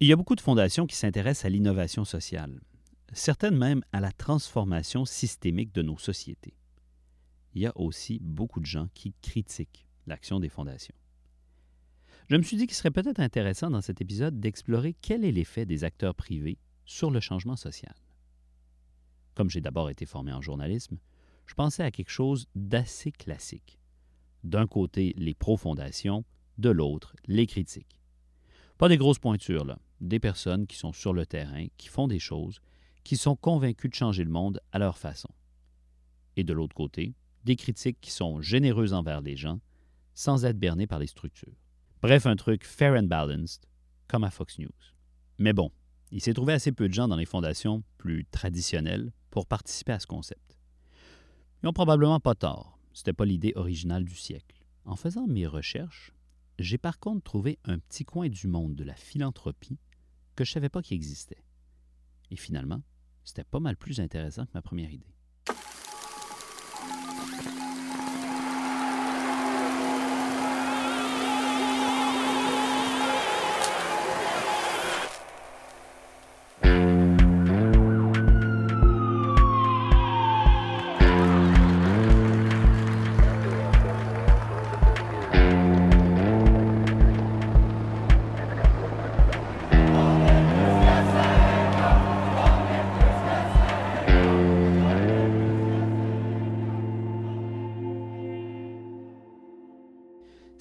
Il y a beaucoup de fondations qui s'intéressent à l'innovation sociale, certaines même à la transformation systémique de nos sociétés. Il y a aussi beaucoup de gens qui critiquent l'action des fondations. Je me suis dit qu'il serait peut-être intéressant dans cet épisode d'explorer quel est l'effet des acteurs privés sur le changement social. Comme j'ai d'abord été formé en journalisme, je pensais à quelque chose d'assez classique. D'un côté, les pro-fondations, de l'autre, les critiques. Pas des grosses pointures, là. Des personnes qui sont sur le terrain, qui font des choses, qui sont convaincus de changer le monde à leur façon. Et de l'autre côté, des critiques qui sont généreuses envers les gens, sans être bernées par les structures. Bref, un truc fair and balanced, comme à Fox News. Mais bon, il s'est trouvé assez peu de gens dans les fondations plus traditionnelles pour participer à ce concept. Ils n'ont probablement pas tort, c'était pas l'idée originale du siècle. En faisant mes recherches, j'ai par contre trouvé un petit coin du monde de la philanthropie que je ne savais pas qu'il existait. Et finalement, c'était pas mal plus intéressant que ma première idée.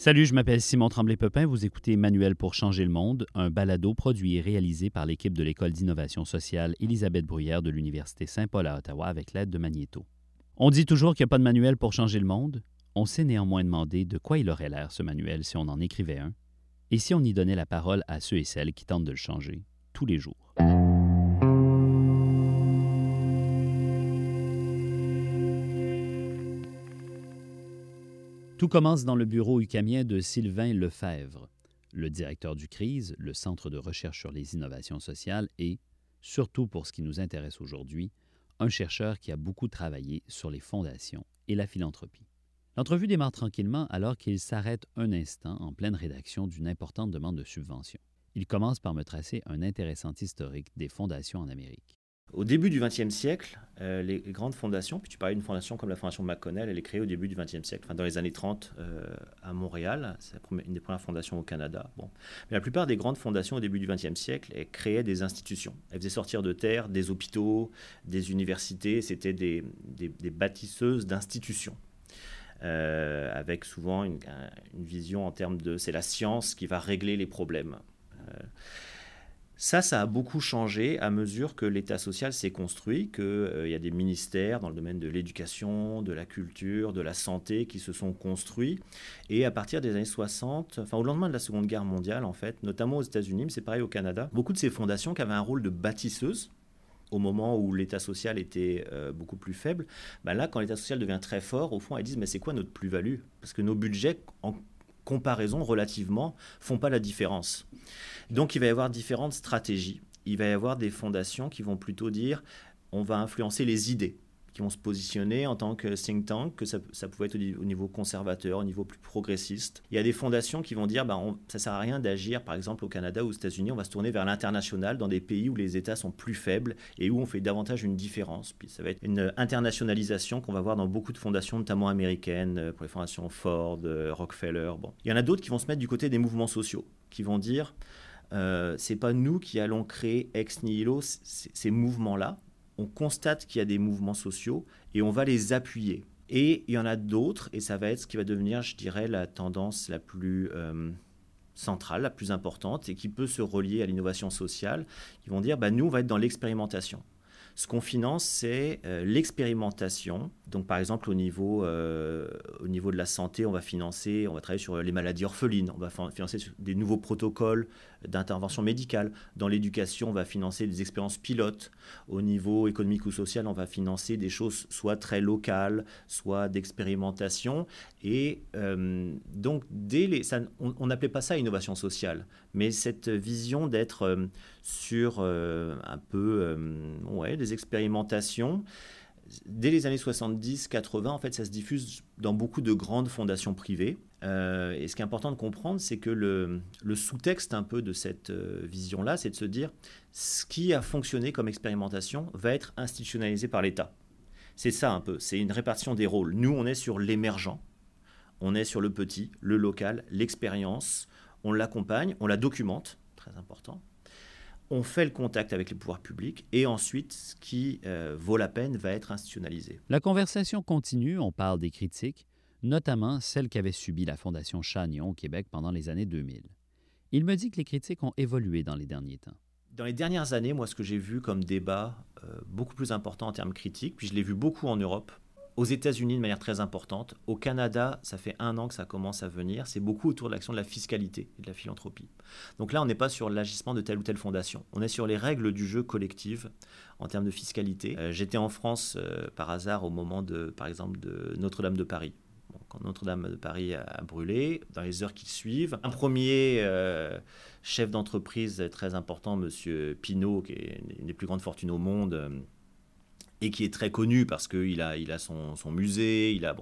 Salut, je m'appelle Simon Tremblay-Pepin. Vous écoutez Manuel pour changer le monde, un balado produit et réalisé par l'équipe de l'École d'innovation sociale Élisabeth Bruyère de l'Université Saint-Paul à Ottawa avec l'aide de Magnéto. On dit toujours qu'il n'y a pas de manuel pour changer le monde. On s'est néanmoins demandé de quoi il aurait l'air, ce manuel, si on en écrivait un, et si on y donnait la parole à ceux et celles qui tentent de le changer tous les jours. Tout commence dans le bureau ucamien de Sylvain Lefebvre, le directeur du CRISE, le Centre de recherche sur les innovations sociales, et, surtout pour ce qui nous intéresse aujourd'hui, un chercheur qui a beaucoup travaillé sur les fondations et la philanthropie. L'entrevue démarre tranquillement alors qu'il s'arrête un instant en pleine rédaction d'une importante demande de subvention. Il commence par me tracer un intéressant historique des fondations en Amérique. Au début du XXe siècle, euh, les, grandes fondations, puis tu parlais d'une fondation comme la fondation McConnell, elle est créée au début du XXe siècle, enfin dans les années 30 euh, à Montréal, c'est une des premières fondations au Canada. Mais la plupart des grandes fondations au début du XXe siècle, elles créaient des institutions. Elles faisaient sortir de terre des hôpitaux, des universités, c'était des, bâtisseuses d'institutions. Euh, avec souvent une, vision en termes de c'est la science qui va régler les problèmes. Ça, ça a beaucoup changé à mesure que l'État social s'est construit, qu'il euh, y a des ministères dans le domaine de l'éducation, de la culture, de la santé qui se sont construits. Et à partir des années 60, enfin au lendemain de la Seconde Guerre mondiale, en fait, notamment aux États-Unis, mais c'est pareil au Canada, beaucoup de ces fondations qui avaient un rôle de bâtisseuse, au moment où l'État social était euh, beaucoup plus faible, ben là, quand l'État social devient très fort, au fond, elles disent, mais c'est quoi notre plus-value? Parce que nos budgets, en comparaison relativement, font pas la différence. Donc il va y avoir différentes stratégies. Il va y avoir des fondations qui vont plutôt dire on va influencer les idées qui vont se positionner en tant que think tank, que ça, pouvait être au niveau conservateur, au niveau plus progressiste. Il y a des fondations qui vont dire bah, ça sert à rien d'agir, par exemple au Canada ou aux États-Unis, on va se tourner vers l'international dans des pays où les États sont plus faibles et où on fait davantage une différence. Puis ça va être une internationalisation qu'on va voir dans beaucoup de fondations, notamment américaines, euh, pour les fondations Ford, euh, Rockefeller. Bon. Il y en a d'autres qui vont se mettre du côté des mouvements sociaux, qui vont dire euh, c'est pas nous qui allons créer ex nihilo ces mouvements-là. On constate qu'il y a des mouvements sociaux et on va les appuyer. Et il y en a d'autres, et ça va être ce qui va devenir, je dirais, la tendance la plus euh, centrale, la plus importante, et qui peut se relier à l'innovation sociale, qui vont dire, bah, nous, on va être dans l'expérimentation. Ce qu'on finance, c'est euh, l'expérimentation. Donc, par exemple, au niveau, euh, au niveau de la santé, on va financer, on va travailler sur les maladies orphelines, on va financer des nouveaux protocoles d'intervention médicale. Dans l'éducation, on va financer des expériences pilotes. Au niveau économique ou social, on va financer des choses soit très locales, soit d'expérimentation. Et euh, donc, dès les, on n'appelait pas ça innovation sociale, mais cette vision d'être sur un peu ouais, des expérimentations. Dès les années 70-80, en fait, ça se diffuse dans beaucoup de grandes fondations privées. Euh, et ce qui est important de comprendre, c'est que le, sous-texte un peu de cette euh, vision-là, c'est de se dire ce qui a fonctionné comme expérimentation va être institutionnalisé par l'État. C'est ça un peu, c'est une répartition des rôles. Nous, on est sur l'émergent, on est sur le petit, le local, l'expérience, on l'accompagne, on la documente, très important. On fait le contact avec les pouvoirs publics et ensuite, ce qui euh, vaut la peine va être institutionnalisé. La conversation continue, on parle des critiques, notamment celles qu'avait subies la Fondation Chagnon au Québec pendant les années 2000. Il me dit que les critiques ont évolué dans les derniers temps. Dans les dernières années, moi, ce que j'ai vu comme débat euh, beaucoup plus important en termes critiques, puis je l'ai vu beaucoup en Europe, aux États-Unis de manière très importante, au Canada, ça fait un an que ça commence à venir, c'est beaucoup autour de l'action de la fiscalité et de la philanthropie. Donc là, on n'est pas sur l'agissement de telle ou telle fondation, on est sur les règles du jeu collectif en termes de fiscalité. Euh, j'étais en France euh, par hasard au moment de, par exemple, de Notre-Dame de Paris quand Notre-Dame de Paris a, brûlé, dans les heures qui suivent. Un premier euh, chef d'entreprise très important, M. Pinault, qui est une des plus grandes fortunes au monde, euh, et qui est très connu parce qu'il a, il a son, musée, il a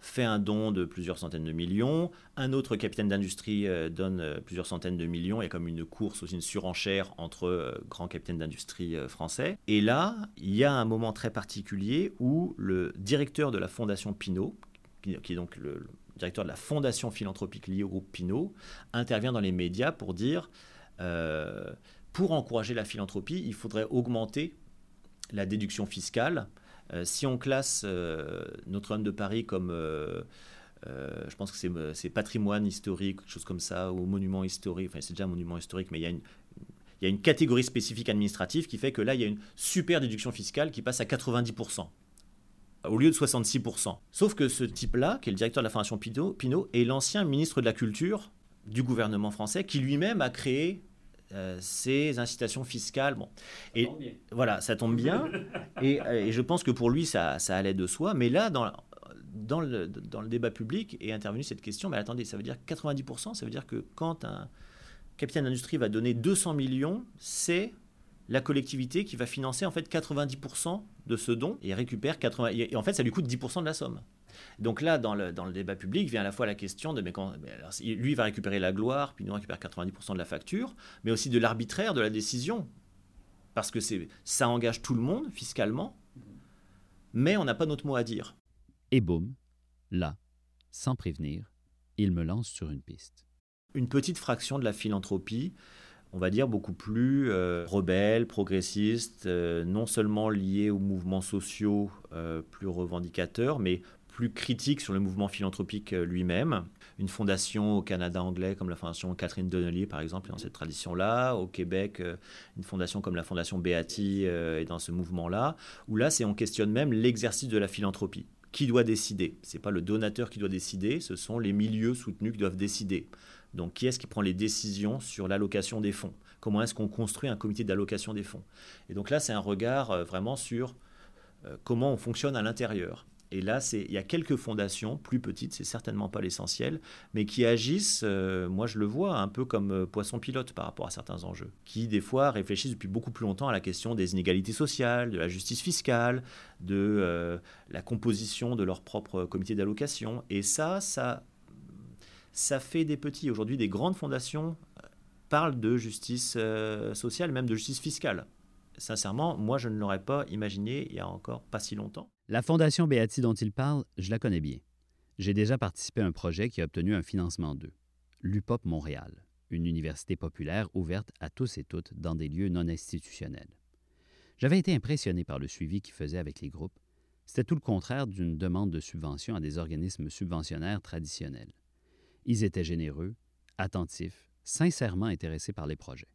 fait un don de plusieurs centaines de millions. Un autre capitaine d'industrie euh, donne plusieurs centaines de millions. Il y a comme une course, aussi une surenchère entre grands capitaines d'industrie français. Et là, il y a un moment très particulier où le directeur de la fondation Pinault, qui, est donc le, directeur de la fondation philanthropique liée au groupe Pinot, intervient dans les médias pour dire euh, pour encourager la philanthropie, il faudrait augmenter la déduction fiscale. Euh, si on classe euh, Notre-Dame de Paris comme je pense que c'est patrimoine historique, chose comme ça, ou monument historique. Enfin, c'est déjà un monument historique, mais il y a une catégorie spécifique administrative qui fait que là, il y a une super déduction fiscale qui passe à 90% au lieu de 66%. Sauf que ce type-là, qui est le directeur de la Fondation Pinot, est l'ancien ministre de la Culture du gouvernement français, qui lui-même a créé euh, ces incitations fiscales. Bon. Et voilà, ça tombe bien. Euh, et, je pense que pour lui, ça, ça allait de soi. Mais là, dans, dans, le, dans le débat public est intervenue cette question, mais attendez, ça veut dire 90%, ça veut dire que quand un capitaine d'industrie va donner 200 millions, c'est la collectivité qui va financer en fait 90% de ce don et récupère 80 et en fait ça lui coûte 10% de la somme. Donc là, dans le, dans le débat public, vient à la fois la question de mais quand, lui va récupérer la gloire, puis nous récupère 90% de la facture, mais aussi de l'arbitraire de la décision, parce que c'est ça engage tout le monde fiscalement, mais on n'a pas notre mot à dire. Et boum, là, sans prévenir, il me lance sur une piste. Une petite fraction de la philanthropie on va dire, beaucoup plus euh, rebelle, progressiste, euh, non seulement lié aux mouvements sociaux euh, plus revendicateurs, mais plus critique sur le mouvement philanthropique lui-même. Une fondation au Canada anglais comme la fondation Catherine Donnelly, par exemple, est dans cette tradition-là. Au Québec, une fondation comme la fondation Beatty est dans ce mouvement-là, où là, c'est on questionne même l'exercice de la philanthropie. Qui doit décider? Ce n'est pas le donateur qui doit décider, ce sont les milieux soutenus qui doivent décider. Donc, qui est-ce qui prend les décisions sur l'allocation des fonds? Comment est-ce qu'on construit un comité d'allocation des fonds? Et donc là, c'est un regard euh, vraiment sur euh, comment on fonctionne à l'intérieur. Et là, il y a quelques fondations plus petites, c'est certainement pas l'essentiel, mais qui agissent, euh, moi je le vois, un peu comme poisson pilote par rapport à certains enjeux, qui des fois réfléchissent depuis beaucoup plus longtemps à la question des inégalités sociales, de la justice fiscale, de la composition de leur propre comité d'allocation. Et ça, ça ça fait des petits. Aujourd'hui, des grandes fondations euh, parlent de justice euh, sociale, même de justice fiscale. Sincèrement, moi, je ne l'aurais pas imaginé il y a encore pas si longtemps. La fondation Beatty dont il parle, je la connais bien. J'ai déjà participé à un projet qui a obtenu un financement d'eux. L'UPOP Montréal, une université populaire ouverte à tous et toutes dans des lieux non institutionnels. J'avais été impressionné par le suivi qu'ils faisaient avec les groupes. C'était tout le contraire d'une demande de subvention à des organismes subventionnaires traditionnels. Ils étaient généreux, attentifs, sincèrement intéressés par les projets.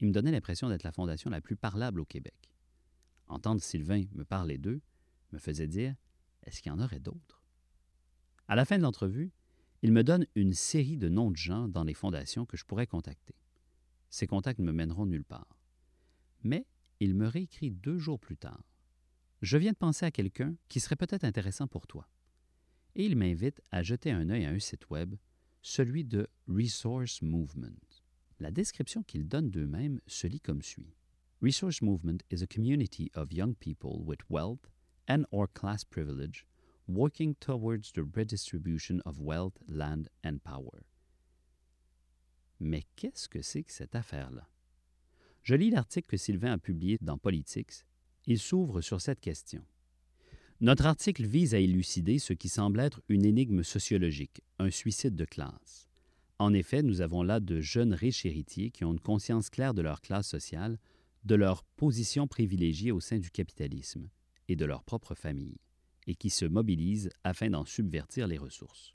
Ils me donnaient l'impression d'être la fondation la plus parlable au Québec. Entendre Sylvain me parler d'eux me faisait dire est-ce qu'il y en aurait d'autres? À la fin de l'entrevue, il me donne une série de noms de gens dans les fondations que je pourrais contacter. Ces contacts ne me mèneront nulle part. Mais il me réécrit deux jours plus tard. Je viens de penser à quelqu'un qui serait peut-être intéressant pour toi et il m'invite à jeter un œil à un site web, celui de Resource Movement. La description qu'ils donnent d'eux-mêmes se lit comme suit. Resource Movement is a community of young people with wealth and or class privilege Working Towards the Redistribution of Wealth, Land and Power. Mais qu'est-ce que c'est que cette affaire-là? Je lis l'article que Sylvain a publié dans Politics. Il s'ouvre sur cette question. Notre article vise à élucider ce qui semble être une énigme sociologique, un suicide de classe. En effet, nous avons là de jeunes riches héritiers qui ont une conscience claire de leur classe sociale, de leur position privilégiée au sein du capitalisme et de leur propre famille, et qui se mobilisent afin d'en subvertir les ressources.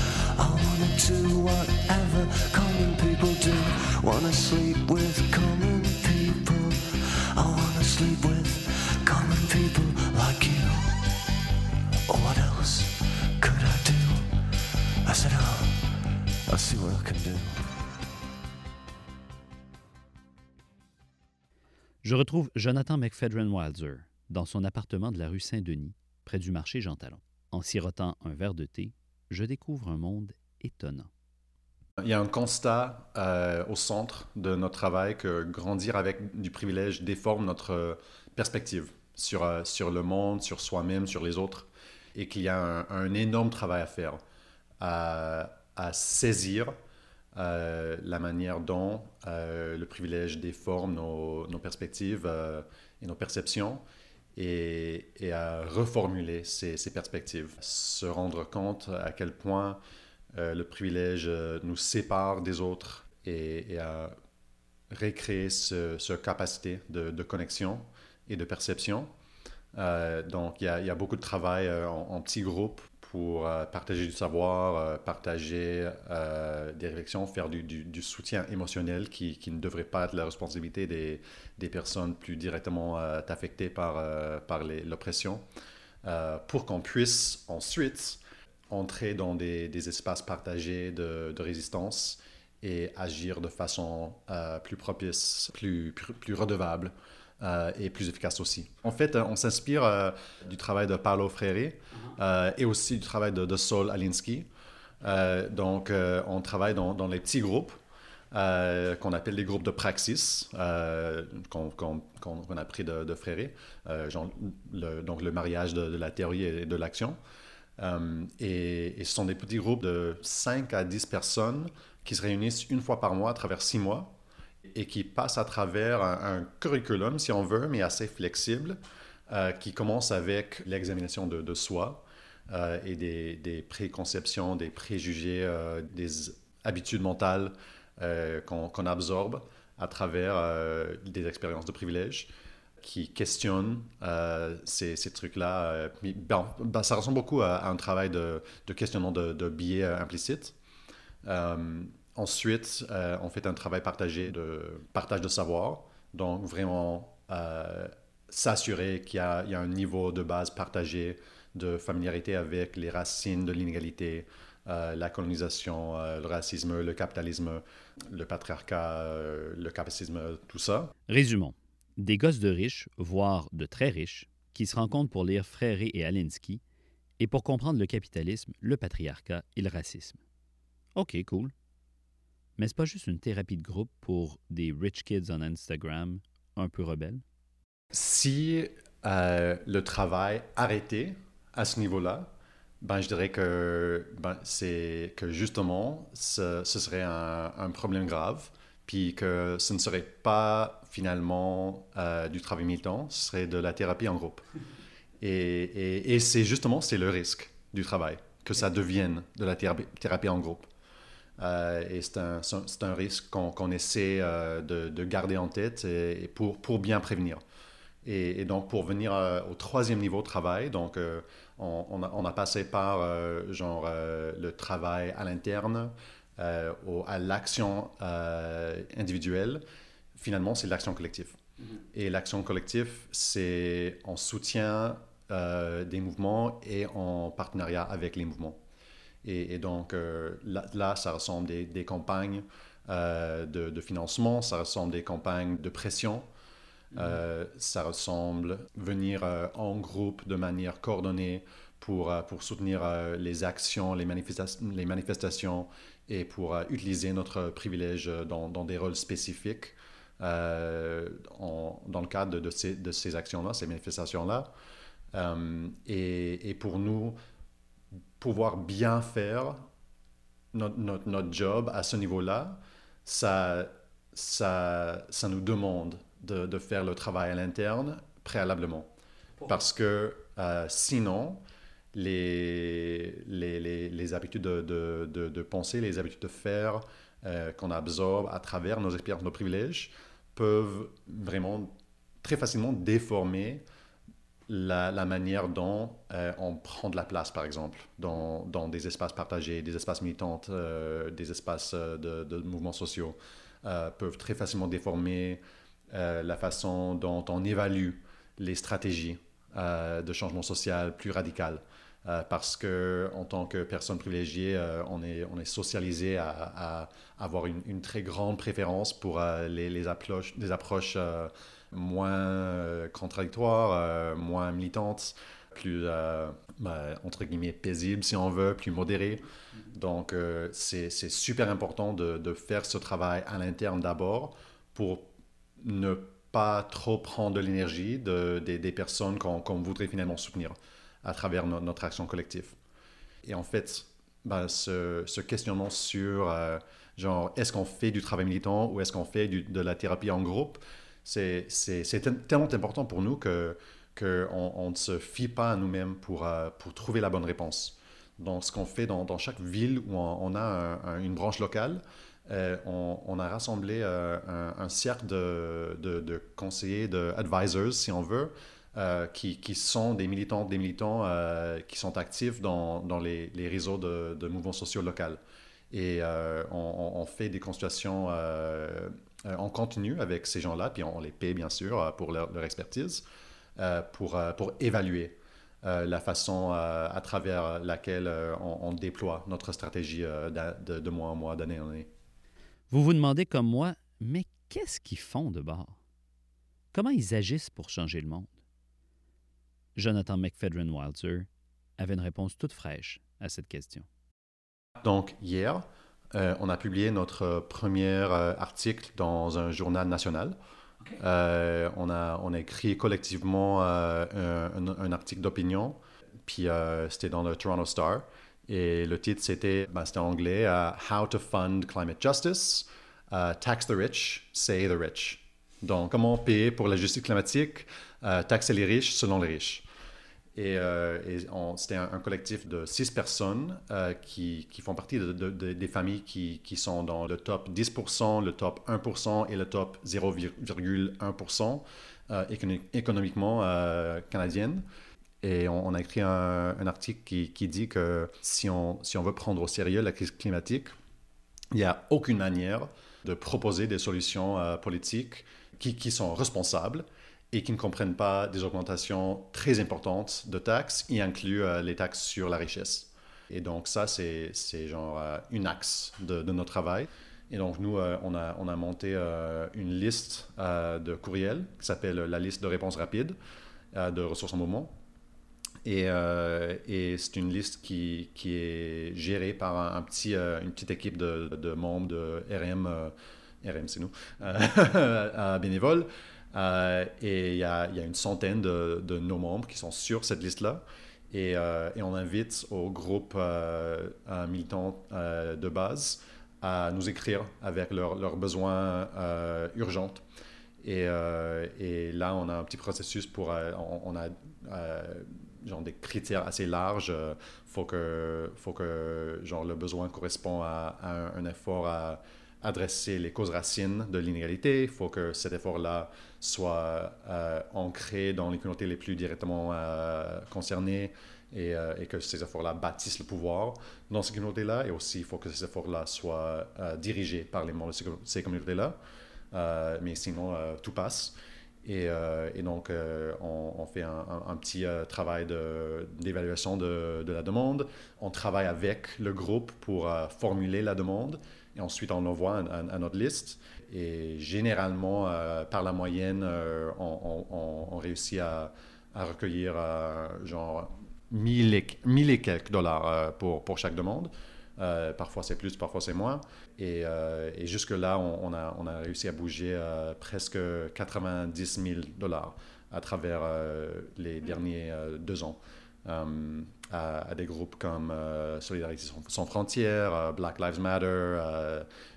Wanna do whatever common people do. Wanna sleep with common people. I wanna sleep with common people like you. What else could I do? I said, oh, I'll see what I can do. Je retrouve Jonathan McFedrin Wilder dans son appartement de la rue Saint-Denis, près du marché Jean Talon. En sirotant un verre de thé, je découvre un monde étonnant. Il y a un constat euh, au centre de notre travail que grandir avec du privilège déforme notre perspective sur, euh, sur le monde, sur soi-même, sur les autres, et qu'il y a un, énorme travail à faire à, saisir euh, la manière dont le privilège déforme nos, nos perspectives et nos perceptions, et, à reformuler ces, perspectives, se rendre compte à quel point euh, le privilège euh, nous sépare des autres et, à recréer cette capacité de, connexion et de perception. Euh, donc, il y, a beaucoup de travail en petits groupes pour euh, partager du savoir, euh, partager euh, des réflexions, faire du, soutien émotionnel qui, qui, ne devrait pas être la responsabilité des, des personnes plus directement affectées par, par l'oppression, pour qu'on puisse ensuite entrer dans des, des espaces partagés de, résistance et agir de façon plus propice, plus, plus redevable euh, et plus efficace aussi. En fait, on s'inspire euh, du travail de Paolo Freire uh-huh. euh, et aussi du travail de, de Sol Alinsky. donc, on travaille dans, dans, les petits groupes qu'on appelle les groupes de praxis, qu'on a pris de, de Freire, donc le mariage de, la théorie et de l'action. Et, et, ce sont des petits groupes de 5 à 10 personnes qui se réunissent une fois par mois à travers 6 mois et qui passe à travers un, curriculum, si on veut, mais assez flexible, euh, qui commence avec l'examination de, soi euh, et des, préconceptions, des préjugés, euh, des habitudes mentales qu'on absorbe à travers des expériences de privilège qui questionnent ces, trucs-là. Ben, ça ressemble beaucoup à, un travail de, questionnement de biais implicites. Ensuite, euh, on fait un travail partagé de partage de savoir. Donc, vraiment euh, s'assurer qu'il y, a un niveau de base partagé de familiarité avec les racines de l'inégalité, euh, la colonisation, le racisme, le capitalisme, le patriarcat, le capacisme, tout ça. Résumons. Des gosses de riches, voire de très riches, qui se rencontrent pour lire Fréré et Alinsky et pour comprendre le capitalisme, le patriarcat et le racisme. OK, cool. Mais c'est pas juste une thérapie de groupe pour des rich kids on Instagram un peu rebelles? Si euh, le travail arrêté à ce niveau-là, ben, je dirais que, ben, c'est que justement, ce, serait un, problème grave, puis que ce ne serait pas finalement euh, du travail militant, ce serait de la thérapie en groupe. Et, et c'est justement, c'est le risque du travail, que ça devienne de la thérapie en groupe. Euh, et c'est un, un, risque qu'on essaie euh, de, de, garder en tête et, pour, pour, bien prévenir. Et, donc, pour venir euh, au troisième niveau de travail, donc, on, on, a, passé par genre, le travail à l'interne, à l'action individuelle, finalement, c'est l'action collective. Mm-hmm. Et l'action collective, c'est en soutien des mouvements et en partenariat avec les mouvements. Et, donc là, ça ressemble des, des campagnes de, de, financement, ça ressemble des campagnes de pression, euh, ça ressemble venir euh, en groupe de manière coordonnée pour, euh, pour soutenir les actions, les, les, manifestations et pour utiliser notre privilège dans, des rôles spécifiques dans le cadre de, ces, de ces actions-là, ces manifestations-là. Et, pour nous, pouvoir bien faire notre, notre, notre job à ce niveau-là, ça, ça, ça nous demande de, faire le travail à l'interne préalablement. Parce que euh, sinon, les, les, les, habitudes de, de, de, penser, les habitudes de faire euh, qu'on absorbe à travers nos expériences, nos privilèges, peuvent vraiment très facilement déformer la, manière dont euh, on prend de la place, par exemple, dans, dans des espaces partagés, des espaces militants, des espaces de, de, mouvements sociaux, peuvent très facilement déformer euh, la façon dont on évalue les stratégies euh, de changement social plus radicales. Euh, parce que en tant que personne privilégiée, on, est, on est socialisé à, avoir une, très grande préférence pour les, les, approches moins contradictoires, moins militantes, plus, ben, entre guillemets, paisibles si on veut, plus modérées. Donc, c'est super important de, de, faire ce travail à l'interne d'abord pour ne pas trop prendre de l'énergie de, des personnes qu'on voudrait finalement soutenir à travers notre action collective. Et en fait, ben, ce, questionnement sur, euh, genre, est-ce qu'on fait du travail militant ou est-ce qu'on fait de la thérapie en groupe, c'est tellement important pour nous que qu'on on ne se fie pas à nous-mêmes pour, euh, pour trouver la bonne réponse. Donc, ce qu'on fait dans, dans, chaque ville où on, a une branche locale, euh, on, a rassemblé euh, un, cercle de, de, conseillers, de advisors, si on veut, qui, qui, sont des militants, des militants qui sont actifs dans, dans les, les, réseaux de, de, mouvements sociaux locaux. Et on, fait des consultations en continu avec ces gens-là, puis on les paie bien sûr pour leur, expertise, pour, pour évaluer la façon à travers laquelle on, déploie notre stratégie de, de mois en mois, d'année en année. Vous vous demandez comme moi, mais qu'est-ce qu'ils font de bord? Comment ils agissent pour changer le monde? Jonathan McFedrin Wilder avait une réponse toute fraîche à cette question. Donc, hier, euh, on a publié notre premier euh, article dans un journal national. Euh, on, a, on a écrit collectivement un, article d'opinion, puis c'était dans le Toronto Star. Et le titre, c'était, ben, en anglais, How to Fund Climate Justice, uh, Tax the Rich, Say the Rich. Donc, comment payer pour la justice climatique, taxer les riches selon les riches. Et, euh, c'était un, collectif de six personnes euh, qui, font partie de, des familles qui, sont dans le top 10%, le top 1% et le top 0,1% euh, économiquement canadienne. Et on, a écrit un, article qui, dit que si on, veut prendre au sérieux la crise climatique, il n'y a aucune manière de proposer des solutions euh, politiques qui, sont responsables et qui ne comprennent pas des augmentations très importantes de taxes, y inclut euh, les taxes sur la richesse. Et donc ça, c'est genre euh, une axe de, notre travail. Et donc nous, on, a, on a monté une liste de courriels qui s'appelle la liste de réponses rapides de ressources en mouvement et, euh, c'est une liste qui, est gérée par un, petit, euh, une petite équipe de, membres de RM, euh, RM c'est nous, bénévoles. Et il y, a, une centaine de, nos membres qui sont sur cette liste-là. Et, et, on invite au groupe militant de base à nous écrire avec leurs besoins urgents. Et, là, on a un petit processus pour... on, a genre des critères assez larges. Il euh, faut que, faut que genre, le besoin correspond à, un, effort à adresser les causes racines de l'inégalité. Il faut que cet effort-là soit euh, ancré dans les communautés les plus directement euh, concernées. et, que ces efforts-là bâtissent le pouvoir dans ces communautés-là. Et aussi, il faut que ces efforts-là soient dirigés par les membres de ces communautés-là. mais sinon, tout passe. Et, donc, on, fait un, petit travail d'évaluation de, la demande. On travaille avec le groupe pour formuler la demande. Et ensuite, on l'envoie à, notre liste. Et généralement, euh, par la moyenne, euh, on, réussit à, recueillir euh, genre 1000 et, quelques dollars pour, chaque demande. parfois c'est plus, parfois c'est moins. Et, jusque-là, on a réussi à bouger presque 90 000 dollars à travers les derniers deux ans. Euh, à, des groupes comme euh, Solidarité sans, frontières, euh, Black Lives Matter,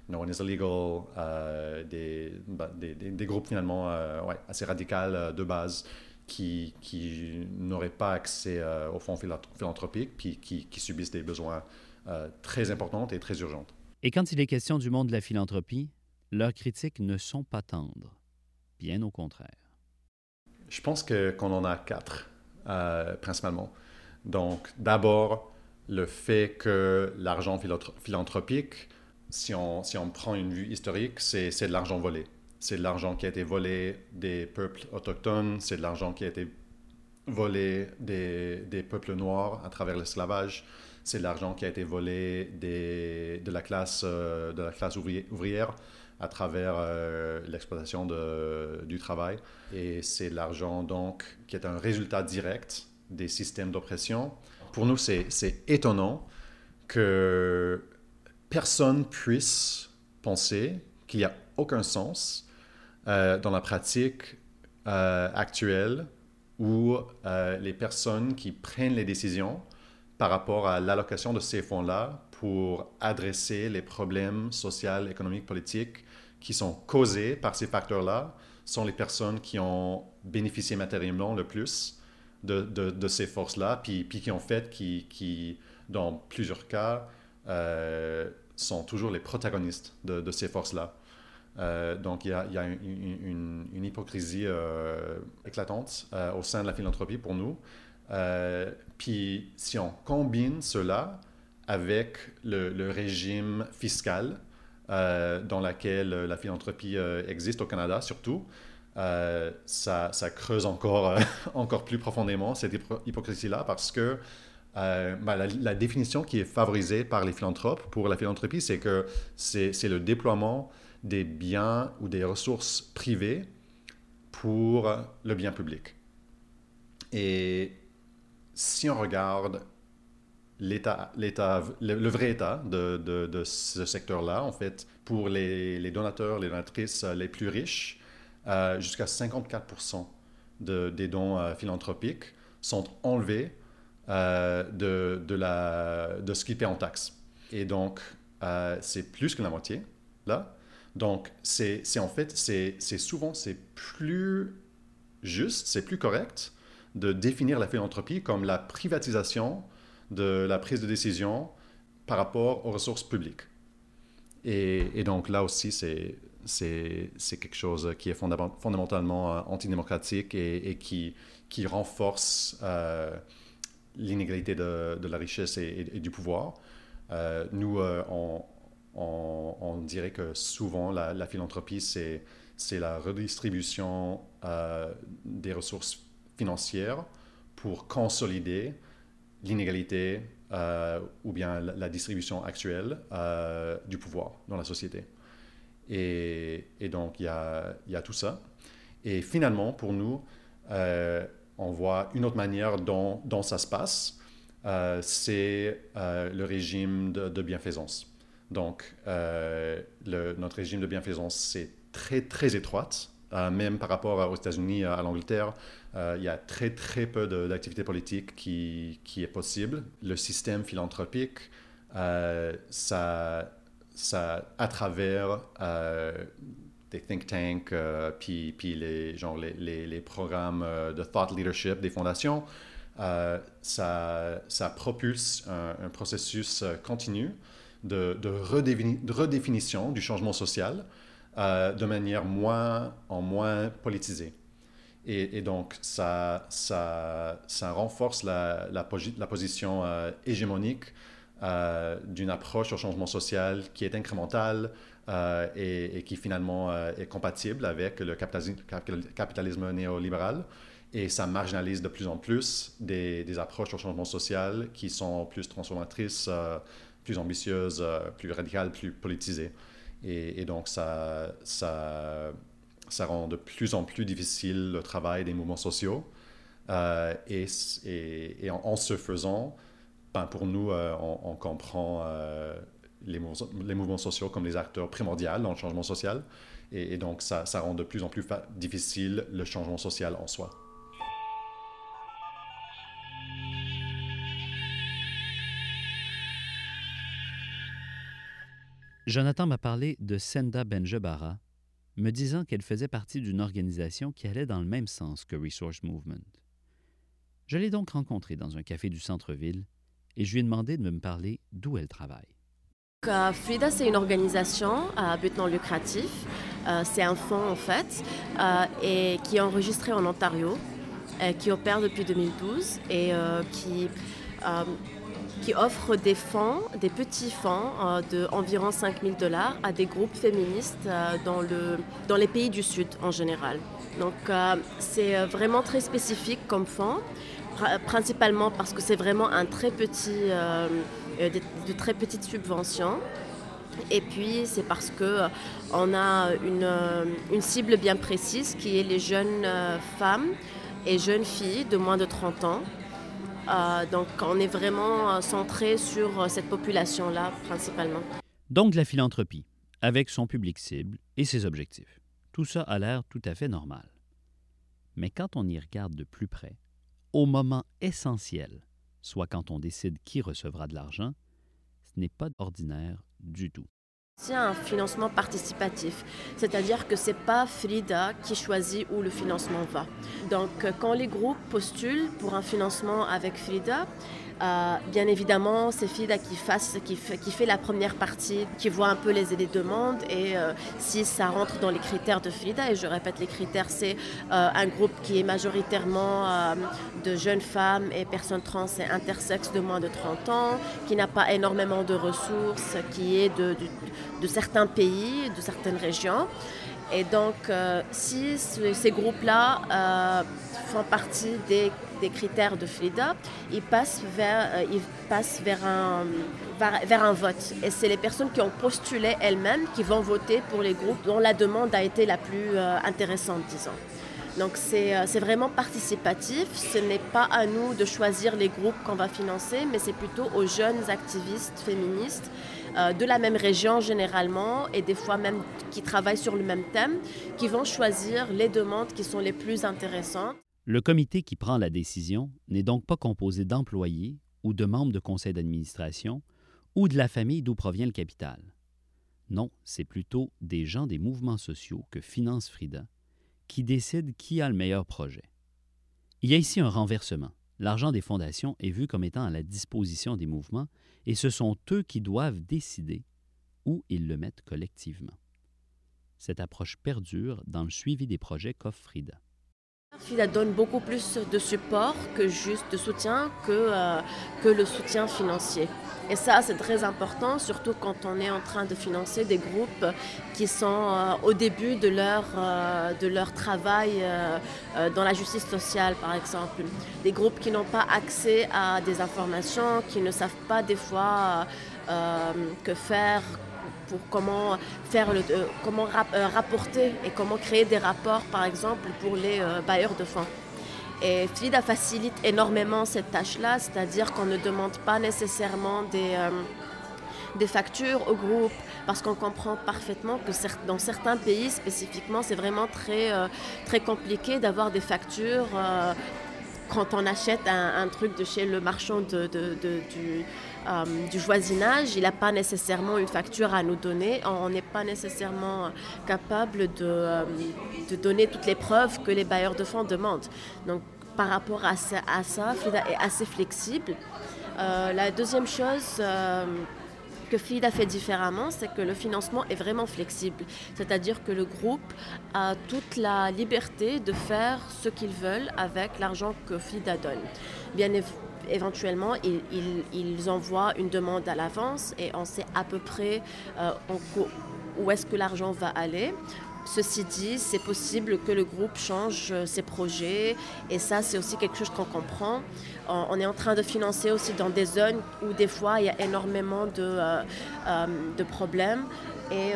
No One is Illegal, bah, des, des, des, groupes finalement ouais, assez radicaux de base qui, qui n'auraient pas accès aux fonds philanthropiques puis qui, qui subissent des besoins très importants et très urgents. Et quand il est question du monde de la philanthropie, leurs critiques ne sont pas tendres, bien au contraire. Je pense qu'on en a quatre, principalement. Donc, d'abord, le fait que l'argent philanthropique, si on, si on prend une vue historique, c'est de l'argent volé. C'est de l'argent qui a été volé des peuples autochtones, c'est de l'argent qui a été volé des, des peuples noirs à travers l'esclavage, c'est de l'argent qui a été volé des, de, la classe, euh, de la classe ouvrière à travers euh, l'exploitation du travail. Et c'est de l'argent donc qui est un résultat direct des systèmes d'oppression. Pour nous, c'est étonnant que personne puisse penser qu'il n'y a aucun sens euh, dans la pratique euh, actuelle où euh, les personnes qui prennent les décisions par rapport à l'allocation de ces fonds-là pour adresser les problèmes sociaux, économiques, politiques qui sont causés par ces facteurs-là sont les personnes qui ont bénéficié matériellement le plus de, ces forces-là, puis, qui ont fait, qui, dans plusieurs cas, euh, sont toujours les protagonistes de, ces forces-là. Euh, donc il y a, une, hypocrisie euh, éclatante au sein de la philanthropie pour nous. puis si on combine cela avec le régime fiscal dans lequel la philanthropie existe au Canada surtout, euh, ça, creuse encore, euh, encore plus profondément cette hypocrisie-là parce que euh, bah, la, définition qui est favorisée par les philanthropes pour la philanthropie, c'est que c'est le déploiement des biens ou des ressources privées pour le bien public. Et si on regarde l'état, le, le, vrai état de, ce secteur-là, en fait, pour les donateurs, les donatrices les plus riches, euh, jusqu'à 54% de, des dons euh, philanthropiques sont enlevés euh, de, de, la, de ce qui paie en taxes. Et donc, c'est plus que la moitié, là. Donc, c'est en fait, c'est souvent, c'est plus juste, c'est plus correct de définir la philanthropie comme la privatisation de la prise de décision par rapport aux ressources publiques. Et, et donc là aussi, c'est c'est quelque chose qui est fondamentalement euh, antidémocratique et, qui, qui renforce euh, l'inégalité de, de, la richesse et, du pouvoir. Euh, nous, on, on, dirait que souvent la, philanthropie, c'est la redistribution des ressources financières pour consolider l'inégalité ou bien la distribution actuelle du pouvoir dans la société. Et, donc, il y a, tout ça. Et finalement, pour nous, euh, on voit une autre manière dont, ça se passe, euh, c'est euh, le régime de, bienfaisance. Donc, notre régime de bienfaisance, c'est très, très étroite. même par rapport aux États-Unis, à l'Angleterre, il y a très, très peu d'activité politique qui, est possible. Le système philanthropique, ça ça, à travers euh, des think tanks, euh, puis, puis les, genre les, les, programmes euh, de thought leadership des fondations, ça, ça, propulse un, processus continu de, de, redéfinition du changement social de manière moins, en moins politisée. Et, donc, ça, ça, ça renforce la, la, la position hégémonique d'une approche au changement social qui est incrémentale, euh, et, qui finalement euh, est compatible avec le capitalisme, néolibéral. Et ça marginalise de plus en plus des, approches au changement social qui sont plus transformatrices, euh, plus ambitieuses, plus radicales, plus politisées. Et, donc ça, ça, rend de plus en plus difficile le travail des mouvements sociaux. et, et en, ce faisant, ben pour nous, on, on, comprend les, mouvements, sociaux comme les acteurs primordiaux dans le changement social. Et, donc, ça, ça, rend de plus en plus difficile le changement social en soi. Jonathan m'a parlé de Senda Benjebara, me disant qu'elle faisait partie d'une organisation qui allait dans le même sens que Resource Movement. Je l'ai donc rencontrée dans un café du centre-ville et je lui ai demandé de me parler d'où elle travaille. Euh, FRIDA, c'est une organisation à but non lucratif. Euh, c'est un fonds en fait, euh, et qui est enregistré en Ontario, qui opère depuis 2012 et qui, qui offre des fonds, des petits fonds d'environ 5 000 dollars à des groupes féministes dans, le, dans les pays du Sud en général. Donc c'est vraiment très spécifique comme fonds, principalement parce que c'est vraiment un très petit euh, de, très petites subventions. Et puis, c'est parce qu'on euh, a euh, une, cible bien précise qui est les jeunes femmes et jeunes filles de moins de 30 ans. donc, on est vraiment centré sur cette population-là principalement. Donc, la philanthropie, avec son public cible et ses objectifs. Tout ça a l'air tout à fait normal. Mais quand on y regarde de plus près, au moment essentiel soit quand on décide qui recevra de l'argent, ce n'est pas ordinaire du tout. C'est un financement participatif, c'est-à-dire que ce n'est pas Frida qui choisit où le financement va. Donc quand les groupes postulent pour un financement avec Frida, euh, bien évidemment, c'est FIDA qui, fait, la première partie, qui voit un peu les, demandes et euh, si ça rentre dans les critères de FIDA, et je répète, les critères, c'est euh, un groupe qui est majoritairement de jeunes femmes et personnes trans et intersexes de moins de 30 ans, qui n'a pas énormément de ressources, qui est de, de certains pays, de certaines régions. Et donc, si ces groupes-là font partie des des critères de FLIDA, ils passent vers, euh, vers, un, vers, un vote. Et c'est les personnes qui ont postulé elles-mêmes qui vont voter pour les groupes dont la demande a été la plus euh, intéressante, disons. Donc euh, c'est vraiment participatif. Ce n'est pas à nous de choisir les groupes qu'on va financer, mais c'est plutôt aux jeunes activistes féministes de la même région généralement et des fois même qui travaillent sur le même thème, qui vont choisir les demandes qui sont les plus intéressantes. Le comité qui prend la décision n'est donc pas composé d'employés ou de membres de conseil d'administration ou de la famille d'où provient le capital. Non, c'est plutôt des gens des mouvements sociaux que finance Frida qui décident qui a le meilleur projet. Il y a ici un renversement. L'argent des fondations est vu comme étant à la disposition des mouvements et ce sont eux qui doivent décider où ils le mettent collectivement. Cette approche perdure dans le suivi des projets qu'offre Frida. FIDA donne beaucoup plus de support que juste de soutien, que, euh, que le soutien financier. Et ça, c'est très important, surtout quand on est en train de financer des groupes qui sont euh, au début de leur, euh, de leur travail dans la justice sociale, par exemple. Des groupes qui n'ont pas accès à des informations, qui ne savent pas des fois que faire, pour comment faire le, euh, comment euh, rapporter et comment créer des rapports, par exemple, pour les euh, bailleurs de fonds. Et FIDA facilite énormément cette tâche-là, c'est-à-dire qu'on ne demande pas nécessairement des, des factures au groupe, parce qu'on comprend parfaitement que dans certains pays spécifiquement, c'est vraiment très, très compliqué d'avoir des factures quand on achète un, truc de chez le marchand de, du, euh, du voisinage, il n'a pas nécessairement une facture à nous donner. On n'est pas nécessairement capable de, euh, de, donner toutes les preuves que les bailleurs de fonds demandent. Donc, par rapport à ça, à FIDA est assez flexible. Euh, la deuxième chose que FIDA fait différemment, c'est que le financement est vraiment flexible. C'est-à-dire que le groupe a toute la liberté de faire ce qu'ils veulent avec l'argent que FIDA donne. Bien éventuellement, ils, envoient une demande à l'avance et on sait à peu près euh, où est-ce que l'argent va aller. Ceci dit, c'est possible que le groupe change euh, ses projets et ça, c'est aussi quelque chose qu'on comprend. On est en train de financer aussi dans des zones où des fois il y a énormément de, euh, de problèmes et,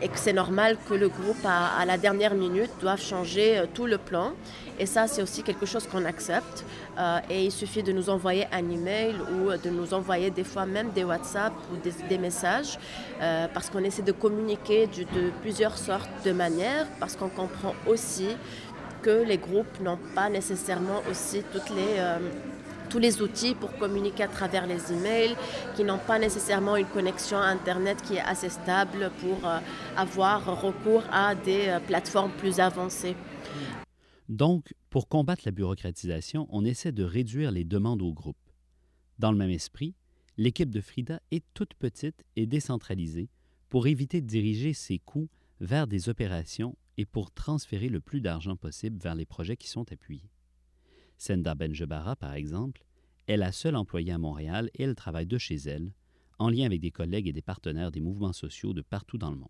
et que c'est normal que le groupe, à, la dernière minute, doive changer tout le plan. Et ça, c'est aussi quelque chose qu'on accepte. Euh, et il suffit de nous envoyer un email ou de nous envoyer des fois même des WhatsApp ou des, messages euh, parce qu'on essaie de communiquer de plusieurs sortes de manières parce qu'on comprend aussi que les groupes n'ont pas nécessairement aussi toutes les, euh, tous les outils pour communiquer à travers les emails, qui n'ont pas nécessairement une connexion Internet qui est assez stable pour avoir recours à des plateformes plus avancées. Donc, pour combattre la bureaucratisation, on essaie de réduire les demandes au groupe. Dans le même esprit, l'équipe de Frida est toute petite et décentralisée pour éviter de diriger ses coûts vers des opérations et pour transférer le plus d'argent possible vers les projets qui sont appuyés. Senda Benjebara, par exemple, est la seule employée à Montréal et elle travaille de chez elle, en lien avec des collègues et des partenaires des mouvements sociaux de partout dans le monde.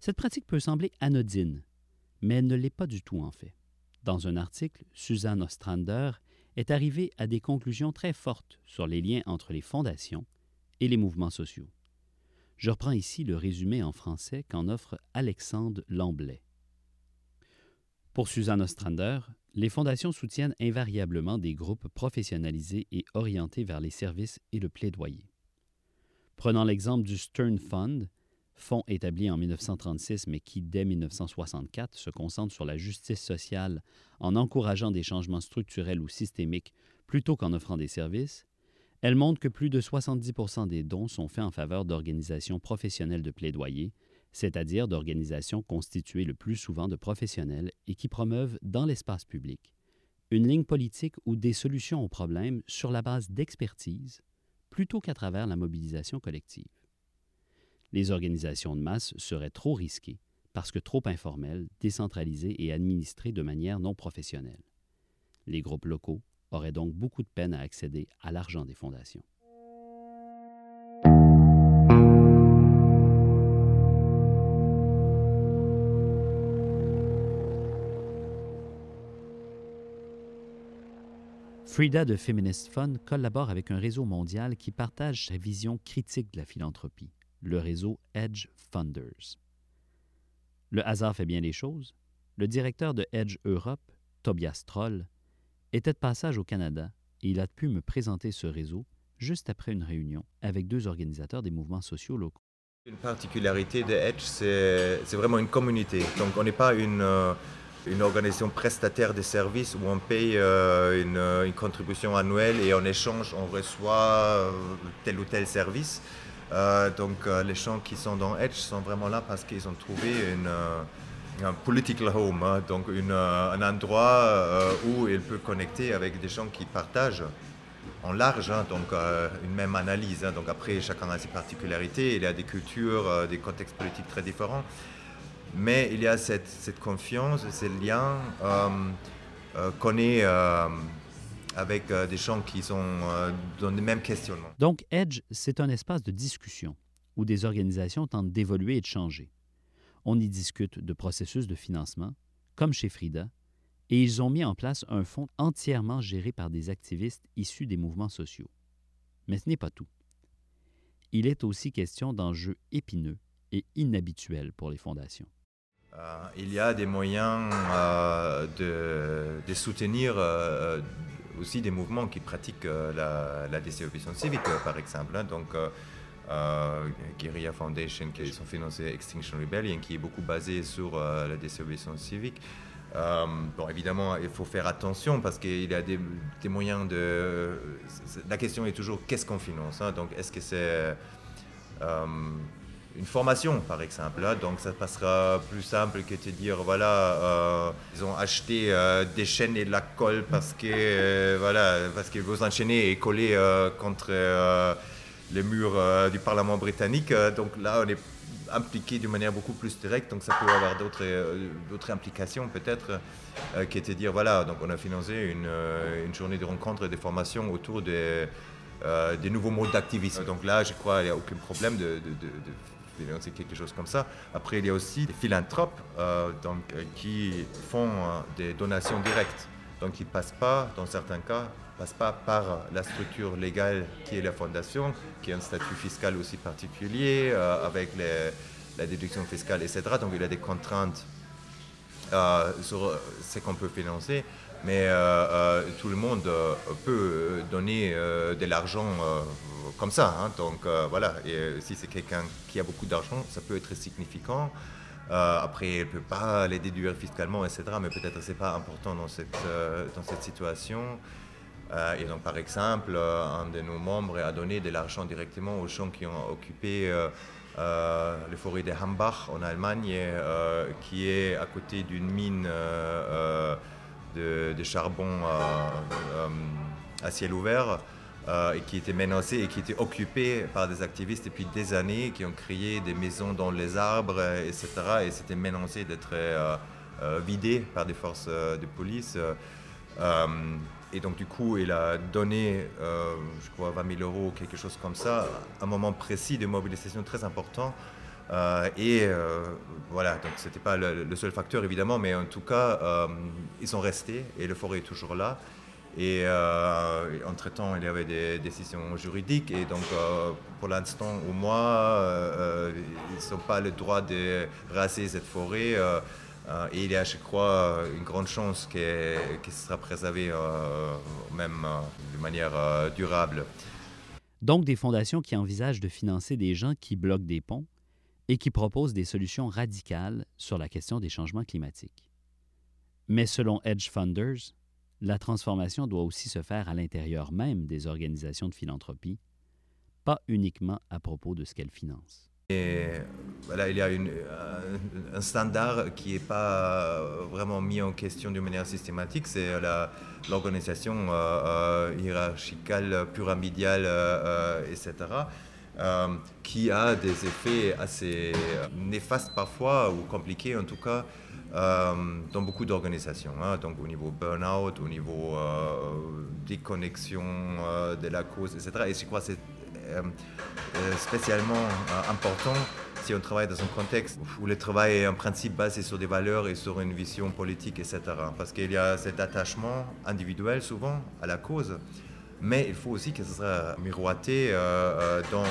Cette pratique peut sembler anodine, mais elle ne l'est pas du tout en fait. Dans un article, Suzanne Ostrander est arrivée à des conclusions très fortes sur les liens entre les fondations et les mouvements sociaux. Je reprends ici le résumé en français qu'en offre Alexandre Lamblay. Pour Suzanne Ostrander, les fondations soutiennent invariablement des groupes professionnalisés et orientés vers les services et le plaidoyer. Prenant l'exemple du Stern Fund, fonds établi en 1936 mais qui, dès 1964, se concentre sur la justice sociale en encourageant des changements structurels ou systémiques plutôt qu'en offrant des services, elle montre que plus de 70% des dons sont faits en faveur d'organisations professionnelles de plaidoyer, c'est-à-dire d'organisations constituées le plus souvent de professionnels et qui promeuvent dans l'espace public une ligne politique ou des solutions aux problèmes sur la base d'expertise plutôt qu'à travers la mobilisation collective les organisations de masse seraient trop risquées parce que trop informelles, décentralisées et administrées de manière non professionnelle. Les groupes locaux auraient donc beaucoup de peine à accéder à l'argent des fondations. Frida de Feminist Fund collabore avec un réseau mondial qui partage sa vision critique de la philanthropie le réseau Edge Funders. Le hasard fait bien les choses. Le directeur de Edge Europe, Tobias Troll, était de passage au Canada et il a pu me présenter ce réseau juste après une réunion avec deux organisateurs des mouvements sociaux locaux. Une particularité de Edge, c'est vraiment une communauté. Donc on n'est pas une, euh, une, organisation prestataire de services où on paye euh, une, une, contribution annuelle et en échange on reçoit euh, tel ou tel service. Euh, donc euh, les gens qui sont dans Edge sont vraiment là parce qu'ils ont trouvé une, euh, un political home, hein. donc un endroit où ils peuvent connecter avec des gens qui partagent en large, hein, donc une même analyse. Hein. donc après, chacun a ses particularités, il y a des cultures, des contextes politiques très différents, mais il y a cette, cette confiance, ces liens qu'on est avec euh, des gens qui sont euh, dans les mêmes questionnements. Donc, Edge, c'est un espace de discussion où des organisations tentent d'évoluer et de changer. On y discute de processus de financement, comme chez Frida, et ils ont mis en place un fonds entièrement géré par des activistes issus des mouvements sociaux. Mais ce n'est pas tout. Il est aussi question d'enjeux épineux et inhabituels pour les fondations. Euh, il y a des moyens de, de, soutenir aussi des mouvements qui pratiquent euh, la, désobéissance civique, euh, par exemple. Hein. donc, euh, Foundation, qui sont financés Extinction Rebellion, qui est beaucoup basé sur la désobéissance civique. bon, évidemment, il faut faire attention parce qu'il y a des, des, moyens de. La question est toujours qu'est-ce qu'on finance hein. Donc, est-ce que c'est une formation, par exemple. Hein. Donc, ça passera plus simple que de dire voilà, euh, ils ont acheté euh, des chaînes et de la colle parce que euh, voilà, parce enchaînez et coller contre les murs du Parlement britannique. donc là, on est impliqué d'une manière beaucoup plus directe, donc ça peut avoir d'autres d'autres implications peut-être, qui étaient dire, voilà, donc on a financé une, une journée de rencontres et de formations autour des, des nouveaux modes d'activisme. Donc là, je crois qu'il n'y a aucun problème de, de, financer quelque chose comme ça. Après, il y a aussi des philanthropes donc, qui font des donations directes. Donc ils ne passent pas, dans certains cas, passent pas par la structure légale qui est la fondation, qui a un statut fiscal aussi particulier, euh, avec la déduction fiscale, etc. Donc il y a des contraintes euh, sur ce qu'on peut financer, mais euh, tout le monde peut donner de l'argent comme ça. Hein. Donc voilà, et si c'est quelqu'un qui a beaucoup d'argent, ça peut être significant. Euh, après, elle ne peut pas les déduire fiscalement, etc. Mais peut-être que ce n'est pas important dans cette, euh, dans cette situation. Euh, et donc, par exemple, un de nos membres a donné de l'argent directement aux gens qui ont occupé les forêts de Hambach en Allemagne, qui est à côté d'une mine de, charbon à ciel ouvert. Euh, et qui était menacé et qui était occupé par des activistes depuis des années qui ont créé des maisons dans les arbres, etc. Et c'était menacé d'être euh, euh, vidé par des forces de police. et donc du coup, il a donné, je crois, 20 000 euros, quelque chose comme ça, un moment précis de mobilisation très important. Et voilà, donc ce n'était pas le, seul facteur évidemment, mais en tout cas, ils sont restés et le forêt est toujours là. Et euh, entre-temps, il y avait des décisions juridiques. Et donc, euh, pour l'instant, au moins, euh, ils n'ont pas le droit de raser cette forêt. et il y a, je crois, une grande chance qu'elle sera préservée même de manière durable. Donc, des fondations qui envisagent de financer des gens qui bloquent des ponts et qui proposent des solutions radicales sur la question des changements climatiques. Mais selon Edge Funders, la transformation doit aussi se faire à l'intérieur même des organisations de philanthropie, pas uniquement à propos de ce qu'elles financent. Et voilà, il y a une, un standard qui n'est pas vraiment mis en question d'une manière systématique, c'est l'organisation euh, euh, hiérarchicale, pyramidale, euh, etc., qui a des effets assez néfastes parfois, ou compliqués en tout cas, euh, dans beaucoup d'organisations, hein, donc au niveau burn-out, au niveau euh, déconnexion euh, de la cause, etc. Et je crois que c'est spécialement important si on travaille dans un contexte où le travail est en principe basé sur des valeurs et sur une vision politique, etc. Parce qu'il y a cet attachement individuel souvent à la cause, mais il faut aussi que ce soit miroité dans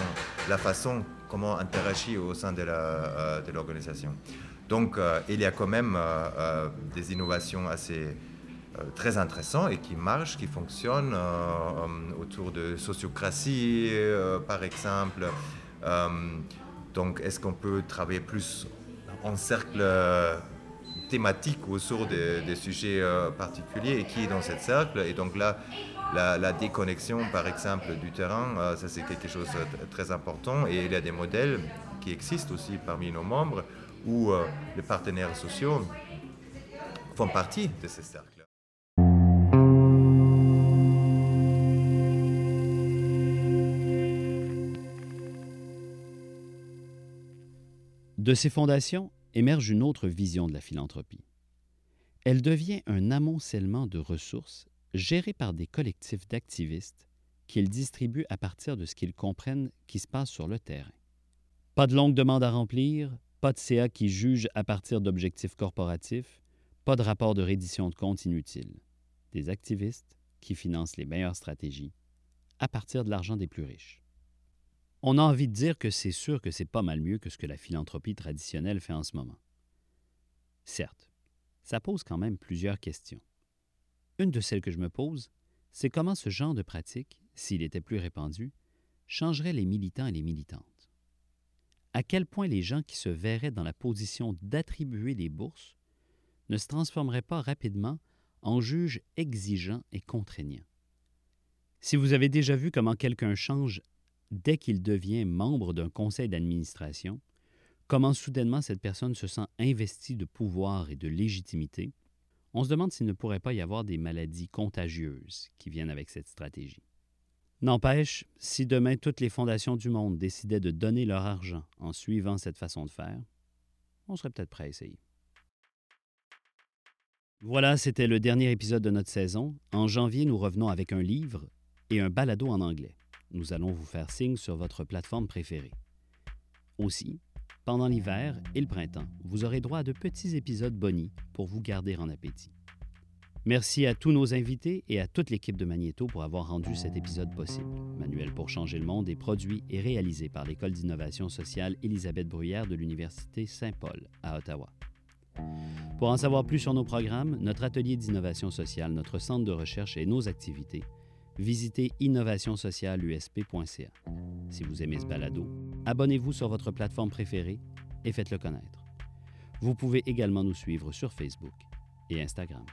la façon comment interagir au sein de l'organisation. Donc euh, il y a quand même euh, euh, des innovations assez très intéressantes et qui marchent, qui fonctionnent autour de sociocratie, par exemple. donc est-ce qu'on peut travailler plus en cercle thématique autour des, sujets particuliers et qui est dans cette cercle? Et donc là, la, déconnexion, par exemple, du terrain, ça c'est quelque chose de très important. Et il y a des modèles qui existent aussi parmi nos membres où euh, les partenaires sociaux font partie de ces cercles. De ces fondations émerge une autre vision de la philanthropie. Elle devient un amoncellement de ressources gérées par des collectifs d'activistes qu'ils distribuent à partir de ce qu'ils comprennent qui se passe sur le terrain. Pas de longue demande à remplir, pas de CA qui juge à partir d'objectifs corporatifs, pas de rapport de reddition de comptes inutile. Des activistes qui financent les meilleures stratégies à partir de l'argent des plus riches. On a envie de dire que c'est sûr que c'est pas mal mieux que ce que la philanthropie traditionnelle fait en ce moment. Certes, ça pose quand même plusieurs questions. Une de celles que je me pose, c'est comment ce genre de pratique, s'il était plus répandu, changerait les militants et les militantes à quel point les gens qui se verraient dans la position d'attribuer les bourses ne se transformeraient pas rapidement en juges exigeants et contraignants? Si vous avez déjà vu comment quelqu'un change dès qu'il devient membre d'un conseil d'administration, comment soudainement cette personne se sent investie de pouvoir et de légitimité, on se demande s'il ne pourrait pas y avoir des maladies contagieuses qui viennent avec cette stratégie. N'empêche, si demain toutes les fondations du monde décidaient de donner leur argent en suivant cette façon de faire, on serait peut-être prêt à essayer. Voilà, c'était le dernier épisode de notre saison. En janvier, nous revenons avec un livre et un balado en anglais. Nous allons vous faire signe sur votre plateforme préférée. Aussi, pendant l'hiver et le printemps, vous aurez droit à de petits épisodes bonis pour vous garder en appétit. Merci à tous nos invités et à toute l'équipe de Magnéto pour avoir rendu cet épisode possible. Manuel pour changer le monde est produit et réalisé par l'École d'innovation sociale Élisabeth Bruyère de l'Université Saint-Paul à Ottawa. Pour en savoir plus sur nos programmes, notre atelier d'innovation sociale, notre centre de recherche et nos activités, visitez innovationsocialusp.ca. Si vous aimez ce balado, abonnez-vous sur votre plateforme préférée et faites-le connaître. Vous pouvez également nous suivre sur Facebook et Instagram.